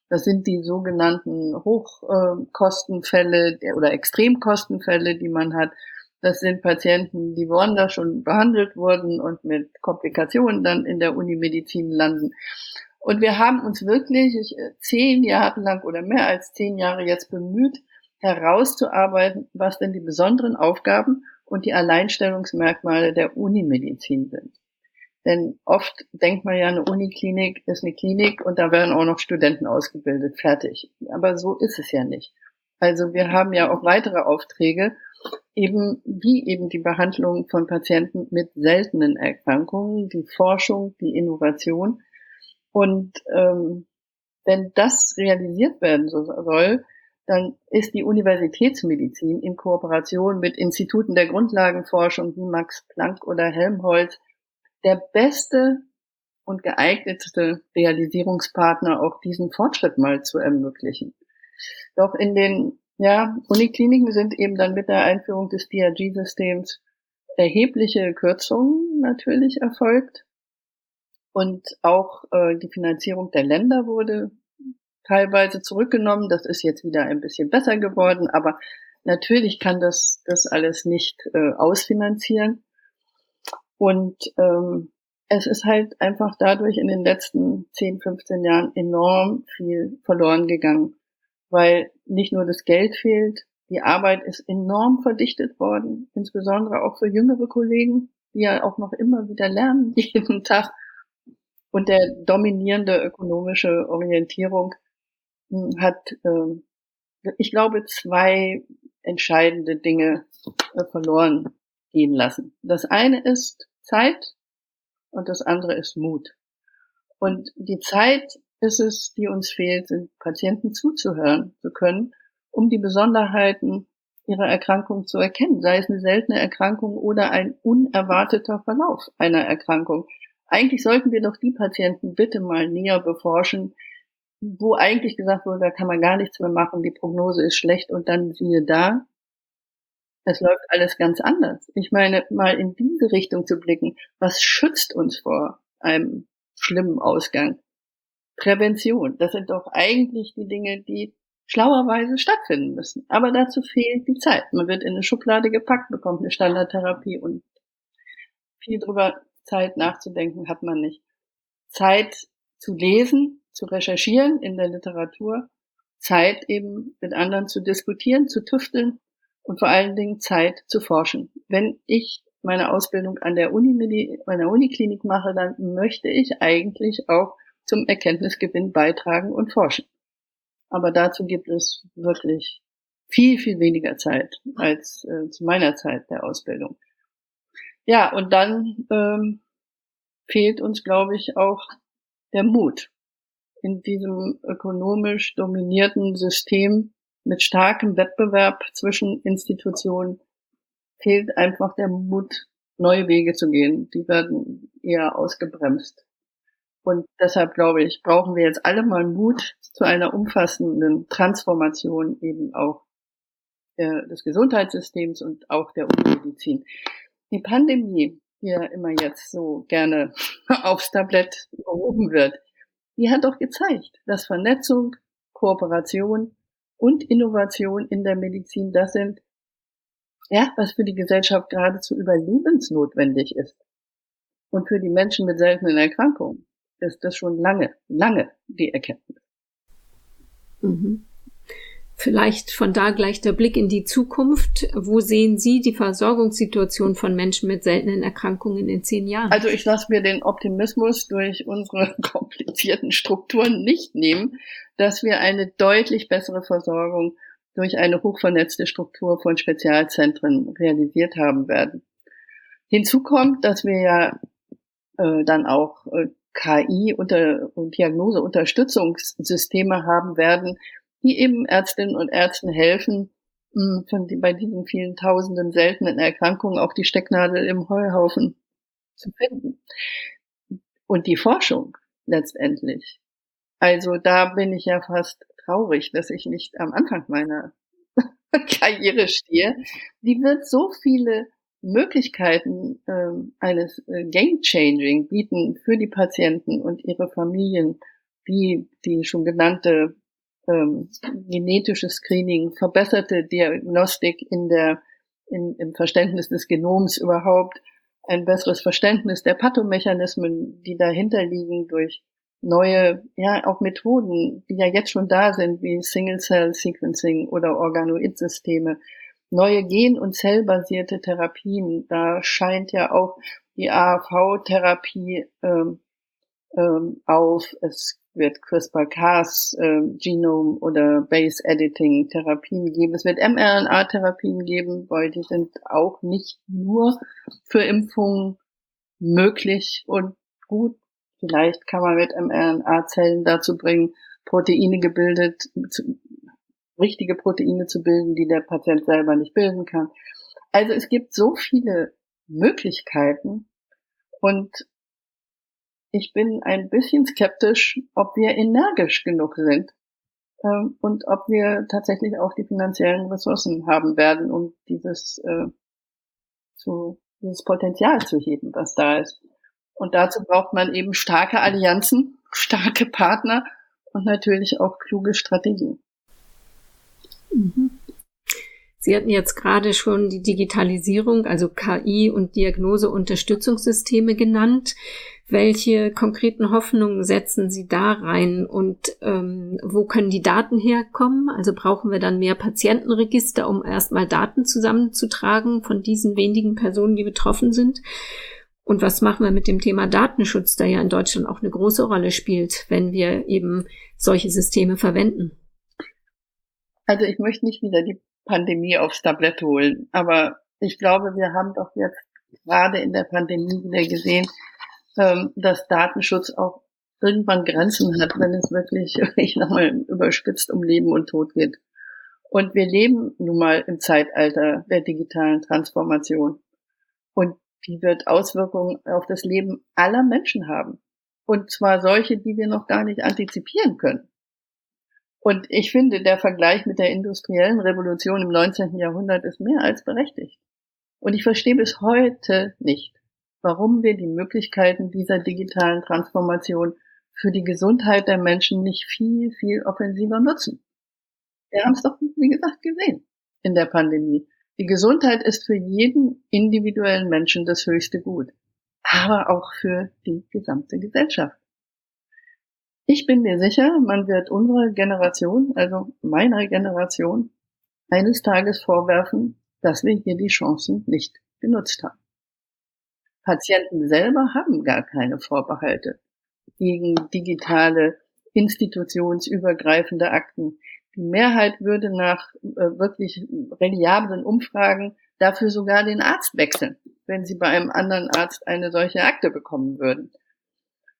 Das sind die sogenannten Hochkostenfälle oder Extremkostenfälle, die man hat. Das sind Patienten, die woanders schon behandelt wurden und mit Komplikationen dann in der Unimedizin landen. Und wir haben uns wirklich zehn Jahre lang oder mehr als zehn Jahre jetzt bemüht, herauszuarbeiten, was denn die besonderen Aufgaben und die Alleinstellungsmerkmale der Unimedizin sind. Denn oft denkt man ja, eine Uniklinik ist eine Klinik und da werden auch noch Studenten ausgebildet, fertig. Aber so ist es ja nicht. Also wir haben ja auch weitere Aufträge, eben wie eben die Behandlung von Patienten mit seltenen Erkrankungen, die Forschung, die Innovation. Und ähm, wenn das realisiert werden soll, dann ist die Universitätsmedizin in Kooperation mit Instituten der Grundlagenforschung wie Max Planck oder Helmholtz der beste und geeignetste Realisierungspartner, auch diesen Fortschritt mal zu ermöglichen. Doch in den ja, Unikliniken sind eben dann mit der Einführung des DRG-Systems erhebliche Kürzungen natürlich erfolgt. Und auch äh, die Finanzierung der Länder wurde teilweise zurückgenommen. Das ist jetzt wieder ein bisschen besser geworden, aber natürlich kann das das alles nicht äh, ausfinanzieren. Und ähm, es ist halt einfach dadurch in den letzten 10, 15 Jahren enorm viel verloren gegangen, weil nicht nur das Geld fehlt, die Arbeit ist enorm verdichtet worden, insbesondere auch für jüngere Kollegen, die ja auch noch immer wieder lernen jeden Tag. Und der dominierende ökonomische Orientierung hm, hat, äh, ich glaube, zwei entscheidende Dinge äh, verloren gehen lassen. Das eine ist Zeit und das andere ist Mut. Und die Zeit ist es, die uns fehlt, sind Patienten zuzuhören zu können, um die Besonderheiten ihrer Erkrankung zu erkennen, sei es eine seltene Erkrankung oder ein unerwarteter Verlauf einer Erkrankung. Eigentlich sollten wir doch die Patienten bitte mal näher beforschen, wo eigentlich gesagt wurde, da kann man gar nichts mehr machen, die Prognose ist schlecht und dann siehe da, Es läuft alles ganz anders. Ich meine, mal in diese Richtung zu blicken, was schützt uns vor einem schlimmen Ausgang? Prävention, das sind doch eigentlich die Dinge, die schlauerweise stattfinden müssen. Aber dazu fehlt die Zeit. Man wird in eine Schublade gepackt, bekommt eine Standardtherapie und viel drüber Zeit nachzudenken hat man nicht. Zeit zu lesen, zu recherchieren in der Literatur, Zeit eben mit anderen zu diskutieren, zu tüfteln und vor allen Dingen Zeit zu forschen. Wenn ich meine Ausbildung an der Uni, meiner Uniklinik mache, dann möchte ich eigentlich auch zum Erkenntnisgewinn beitragen und forschen. Aber dazu gibt es wirklich viel, viel weniger Zeit als äh, zu meiner Zeit der Ausbildung. Ja, und dann ähm, fehlt uns, glaube ich, auch der Mut in diesem ökonomisch dominierten System mit starkem Wettbewerb zwischen Institutionen fehlt einfach der Mut, neue Wege zu gehen. Die werden eher ausgebremst. Und deshalb glaube ich, brauchen wir jetzt alle mal Mut zu einer umfassenden Transformation eben auch äh, des Gesundheitssystems und auch der Umweltmedizin. Die Pandemie, die ja immer jetzt so gerne aufs Tablett gehoben wird, die hat doch gezeigt, dass Vernetzung, Kooperation und Innovation in der Medizin das sind, ja, was für die Gesellschaft geradezu überlebensnotwendig ist. Und für die Menschen mit seltenen Erkrankungen ist das schon lange, lange die Erkenntnis. Mhm. Vielleicht von da gleich der Blick in die Zukunft. Wo sehen Sie die Versorgungssituation von Menschen mit seltenen Erkrankungen in zehn Jahren? Also ich lasse mir den Optimismus durch unsere komplizierten Strukturen nicht nehmen, dass wir eine deutlich bessere Versorgung durch eine hochvernetzte Struktur von Spezialzentren realisiert haben werden. Hinzu kommt, dass wir ja äh, dann auch äh, KI unter, und Diagnoseunterstützungssysteme haben werden, die eben Ärztinnen und Ärzten helfen, hm, von die, bei diesen vielen tausenden seltenen Erkrankungen auch die Stecknadel im Heuhaufen zu finden. Und die Forschung letztendlich. Also da bin ich ja fast traurig, dass ich nicht am Anfang meiner Karriere stehe. Die wird so viele Möglichkeiten äh, eines äh, Game Changing bieten für die Patienten und ihre Familien, wie die schon genannte ähm, genetisches Screening, verbesserte Diagnostik in der in, im Verständnis des Genoms überhaupt, ein besseres Verständnis der Pathomechanismen, die dahinter liegen durch neue, ja, auch Methoden, die ja jetzt schon da sind, wie Single-Cell-Sequencing oder Organoid-Systeme, neue gen- und zellbasierte Therapien. Da scheint ja auch die AHV-Therapie ähm, ähm, auf. Es wird CRISPR-Cas, äh, Genome oder Base Editing Therapien geben. Es wird mRNA-Therapien geben, weil die sind auch nicht nur für Impfungen möglich und gut. Vielleicht kann man mit mRNA-Zellen dazu bringen, Proteine gebildet, richtige Proteine zu bilden, die der Patient selber nicht bilden kann. Also es gibt so viele Möglichkeiten und ich bin ein bisschen skeptisch, ob wir energisch genug sind ähm, und ob wir tatsächlich auch die finanziellen Ressourcen haben werden, um dieses, äh, zu, dieses Potenzial zu heben, was da ist. Und dazu braucht man eben starke Allianzen, starke Partner und natürlich auch kluge Strategien. Mhm. Sie hatten jetzt gerade schon die Digitalisierung, also KI und Diagnoseunterstützungssysteme genannt. Welche konkreten Hoffnungen setzen Sie da rein und ähm, wo können die Daten herkommen? Also brauchen wir dann mehr Patientenregister, um erstmal Daten zusammenzutragen von diesen wenigen Personen, die betroffen sind? Und was machen wir mit dem Thema Datenschutz, der ja in Deutschland auch eine große Rolle spielt, wenn wir eben solche Systeme verwenden? Also ich möchte nicht wieder die Pandemie aufs Tablett holen, aber ich glaube, wir haben doch jetzt gerade in der Pandemie wieder gesehen, ähm, dass Datenschutz auch irgendwann Grenzen hat, wenn es wirklich, ich nochmal überspitzt um Leben und Tod geht. Und wir leben nun mal im Zeitalter der digitalen Transformation. Und die wird Auswirkungen auf das Leben aller Menschen haben. Und zwar solche, die wir noch gar nicht antizipieren können. Und ich finde, der Vergleich mit der industriellen Revolution im 19. Jahrhundert ist mehr als berechtigt. Und ich verstehe bis heute nicht, warum wir die Möglichkeiten dieser digitalen Transformation für die Gesundheit der Menschen nicht viel, viel offensiver nutzen. Wir haben es doch, wie gesagt, gesehen in der Pandemie. Die Gesundheit ist für jeden individuellen Menschen das höchste Gut, aber auch für die gesamte Gesellschaft. Ich bin mir sicher, man wird unserer Generation, also meiner Generation, eines Tages vorwerfen, dass wir hier die Chancen nicht genutzt haben. Patienten selber haben gar keine Vorbehalte gegen digitale institutionsübergreifende Akten. Die Mehrheit würde nach äh, wirklich reliablen Umfragen dafür sogar den Arzt wechseln, wenn sie bei einem anderen Arzt eine solche Akte bekommen würden.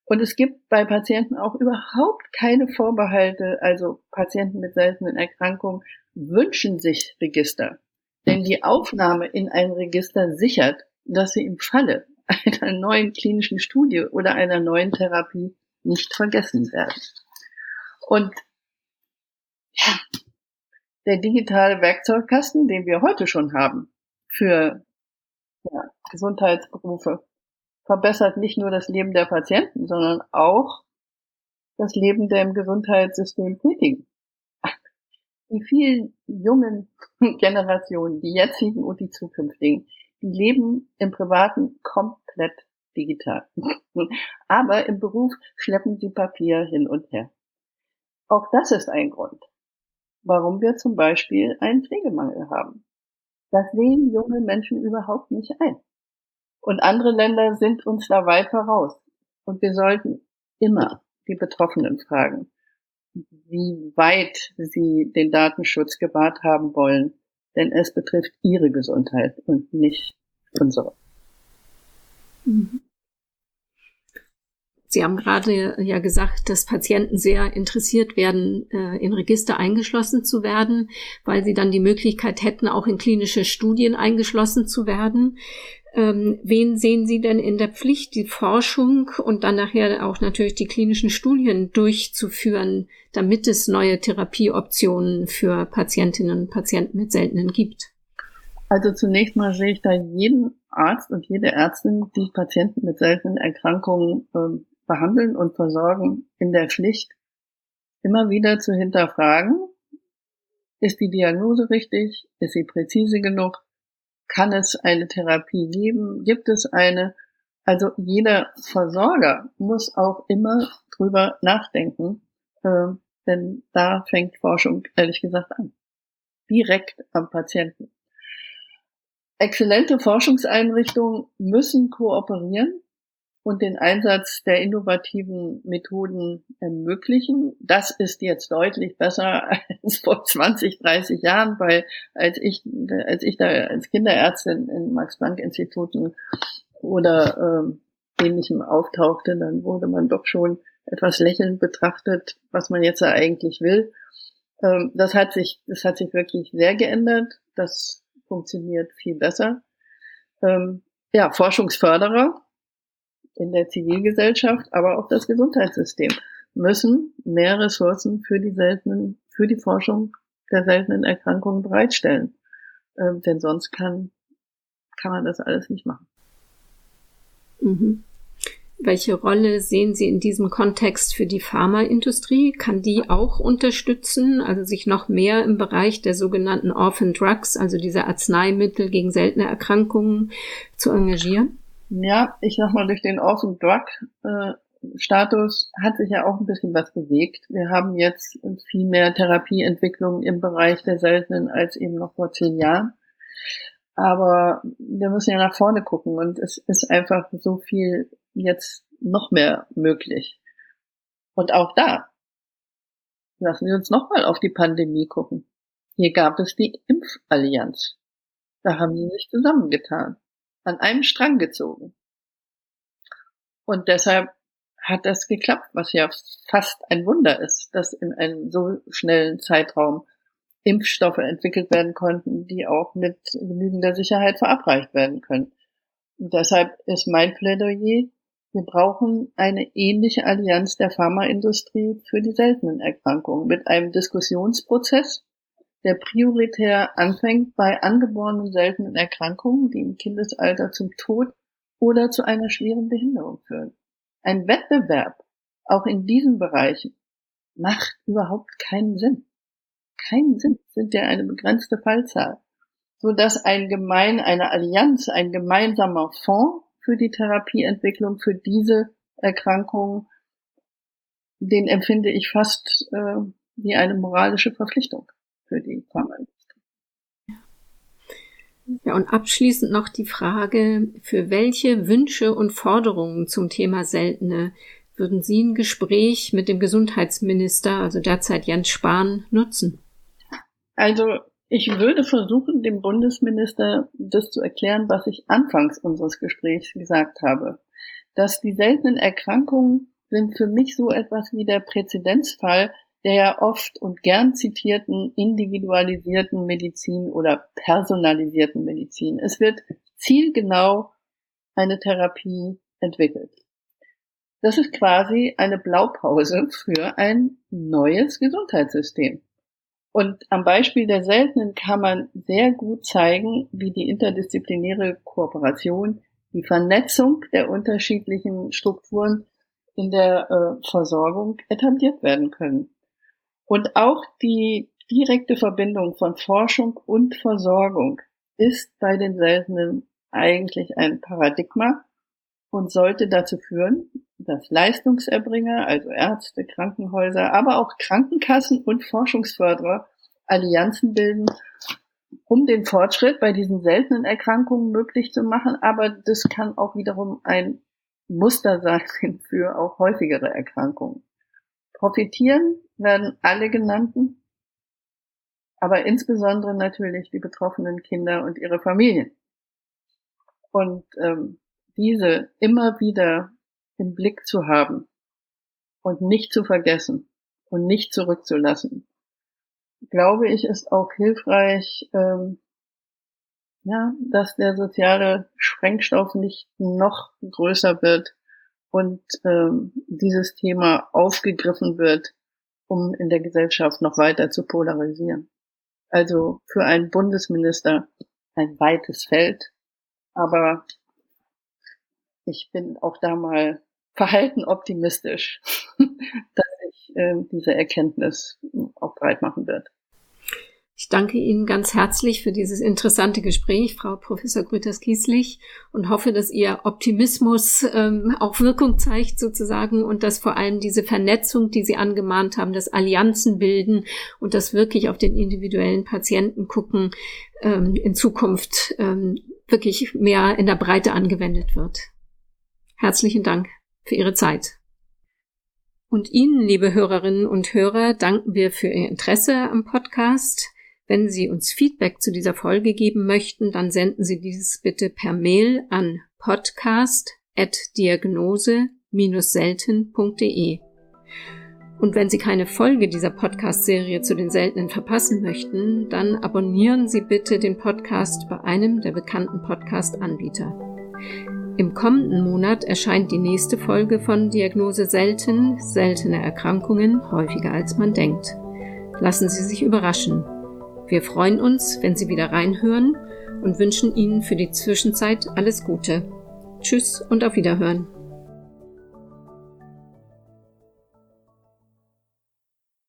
Und es gibt bei Patienten auch überhaupt keine Vorbehalte. Also Patienten mit seltenen Erkrankungen wünschen sich Register. Denn die Aufnahme in ein Register sichert, dass sie im Falle einer neuen klinischen Studie oder einer neuen Therapie nicht vergessen werden. Und ja, der digitale Werkzeugkasten, den wir heute schon haben für ja, Gesundheitsberufe, verbessert nicht nur das Leben der Patienten, sondern auch das Leben der im Gesundheitssystem Tätigen. Die vielen jungen Generationen, die jetzigen und die zukünftigen, die leben im Privaten komplett digital. Aber im Beruf schleppen sie Papier hin und her. Auch das ist ein Grund, warum wir zum Beispiel einen Pflegemangel haben. Das sehen junge Menschen überhaupt nicht ein. Und andere Länder sind uns da weit voraus. Und wir sollten immer die Betroffenen fragen, wie weit sie den Datenschutz gewahrt haben wollen. Denn es betrifft ihre Gesundheit und nicht unsere. Mhm. Sie haben gerade ja gesagt, dass Patienten sehr interessiert werden, äh, in Register eingeschlossen zu werden, weil sie dann die Möglichkeit hätten, auch in klinische Studien eingeschlossen zu werden. Ähm, wen sehen Sie denn in der Pflicht, die Forschung und dann nachher auch natürlich die klinischen Studien durchzuführen, damit es neue Therapieoptionen für Patientinnen und Patienten mit seltenen gibt? Also zunächst mal sehe ich da jeden Arzt und jede Ärztin, die Patienten mit seltenen Erkrankungen äh, behandeln und versorgen, in der Pflicht, immer wieder zu hinterfragen, ist die Diagnose richtig, ist sie präzise genug, kann es eine Therapie geben, gibt es eine, also jeder Versorger muss auch immer drüber nachdenken, äh, denn da fängt Forschung ehrlich gesagt an. Direkt am Patienten. Exzellente Forschungseinrichtungen müssen kooperieren und den Einsatz der innovativen Methoden ermöglichen. Das ist jetzt deutlich besser als vor 20, 30 Jahren, weil als ich, als ich da als Kinderärztin in Max-Planck-Instituten oder äh, ähnlichem auftauchte, dann wurde man doch schon etwas lächelnd betrachtet, was man jetzt eigentlich will. Ähm, das hat sich, das hat sich wirklich sehr geändert. Das funktioniert viel besser. Ähm, ja, Forschungsförderer in der Zivilgesellschaft, aber auch das Gesundheitssystem müssen mehr Ressourcen für die seltenen, für die Forschung der seltenen Erkrankungen bereitstellen. Ähm, denn sonst kann, kann man das alles nicht machen. Mhm. Welche Rolle sehen Sie in diesem Kontext für die Pharmaindustrie? Kann die auch unterstützen, also sich noch mehr im Bereich der sogenannten Orphan Drugs, also dieser Arzneimittel gegen seltene Erkrankungen, zu engagieren? Ja, ich sag mal, durch den Orphan Drug äh, Status hat sich ja auch ein bisschen was bewegt. Wir haben jetzt viel mehr Therapieentwicklung im Bereich der seltenen als eben noch vor zehn Jahren. Aber wir müssen ja nach vorne gucken und es ist einfach so viel jetzt noch mehr möglich. Und auch da lassen wir uns nochmal auf die Pandemie gucken. Hier gab es die Impfallianz. Da haben die sich zusammengetan, an einem Strang gezogen. Und deshalb hat das geklappt, was ja fast ein Wunder ist, dass in einem so schnellen Zeitraum Impfstoffe entwickelt werden konnten, die auch mit genügender Sicherheit verabreicht werden können. Und deshalb ist mein Plädoyer, Wir brauchen eine ähnliche Allianz der Pharmaindustrie für die seltenen Erkrankungen mit einem Diskussionsprozess, der prioritär anfängt bei angeborenen seltenen Erkrankungen, die im Kindesalter zum Tod oder zu einer schweren Behinderung führen. Ein Wettbewerb auch in diesen Bereichen macht überhaupt keinen Sinn. Keinen Sinn, sind ja eine begrenzte Fallzahl. So dass ein gemein, eine Allianz, ein gemeinsamer Fonds für die Therapieentwicklung für diese Erkrankungen, den empfinde ich fast äh, wie eine moralische Verpflichtung für die Pharmaindustrie. Ja, und abschließend noch die Frage, für welche Wünsche und Forderungen zum Thema seltene würden Sie ein Gespräch mit dem Gesundheitsminister, also derzeit Jens Spahn, nutzen? Also ich würde versuchen, dem Bundesminister das zu erklären, was ich anfangs unseres Gesprächs gesagt habe. Dass die seltenen Erkrankungen sind für mich so etwas wie der Präzedenzfall der oft und gern zitierten individualisierten Medizin oder personalisierten Medizin. Es wird zielgenau eine Therapie entwickelt. Das ist quasi eine Blaupause für ein neues Gesundheitssystem. Und am Beispiel der Seltenen kann man sehr gut zeigen, wie die interdisziplinäre Kooperation, die Vernetzung der unterschiedlichen Strukturen in der äh, Versorgung etabliert werden können. Und auch die direkte Verbindung von Forschung und Versorgung ist bei den Seltenen eigentlich ein Paradigma und sollte dazu führen, dass Leistungserbringer, also Ärzte, Krankenhäuser, aber auch Krankenkassen und Forschungsförderer Allianzen bilden, um den Fortschritt bei diesen seltenen Erkrankungen möglich zu machen. Aber das kann auch wiederum ein Muster sein für auch häufigere Erkrankungen. Profitieren werden alle genannten, aber insbesondere natürlich die betroffenen Kinder und ihre Familien. Und ähm, diese immer wieder im Blick zu haben und nicht zu vergessen und nicht zurückzulassen, glaube ich, ist auch hilfreich, ähm, ja, dass der soziale Sprengstoff nicht noch größer wird und ähm, dieses Thema aufgegriffen wird, um in der Gesellschaft noch weiter zu polarisieren. Also für einen Bundesminister ein weites Feld, aber ich bin auch da mal verhalten optimistisch, dass sich äh, diese Erkenntnis auch breit machen wird. Ich danke Ihnen ganz herzlich für dieses interessante Gespräch, Frau Professor Grüters-Kieslich, und hoffe, dass Ihr Optimismus ähm, auch Wirkung zeigt sozusagen und dass vor allem diese Vernetzung, die Sie angemahnt haben, das Allianzen bilden und das wirklich auf den individuellen Patienten gucken, ähm, in Zukunft ähm, wirklich mehr in der Breite angewendet wird. Herzlichen Dank für Ihre Zeit. Und Ihnen, liebe Hörerinnen und Hörer, danken wir für Ihr Interesse am Podcast. Wenn Sie uns Feedback zu dieser Folge geben möchten, dann senden Sie dieses bitte per Mail an podcast.diagnose-selten.de. Und wenn Sie keine Folge dieser Podcast-Serie zu den Seltenen verpassen möchten, dann abonnieren Sie bitte den Podcast bei einem der bekannten Podcast-Anbieter. Im kommenden Monat erscheint die nächste Folge von Diagnose Selten, seltene Erkrankungen häufiger als man denkt. Lassen Sie sich überraschen. Wir freuen uns, wenn Sie wieder reinhören und wünschen Ihnen für die Zwischenzeit alles Gute. Tschüss und auf Wiederhören.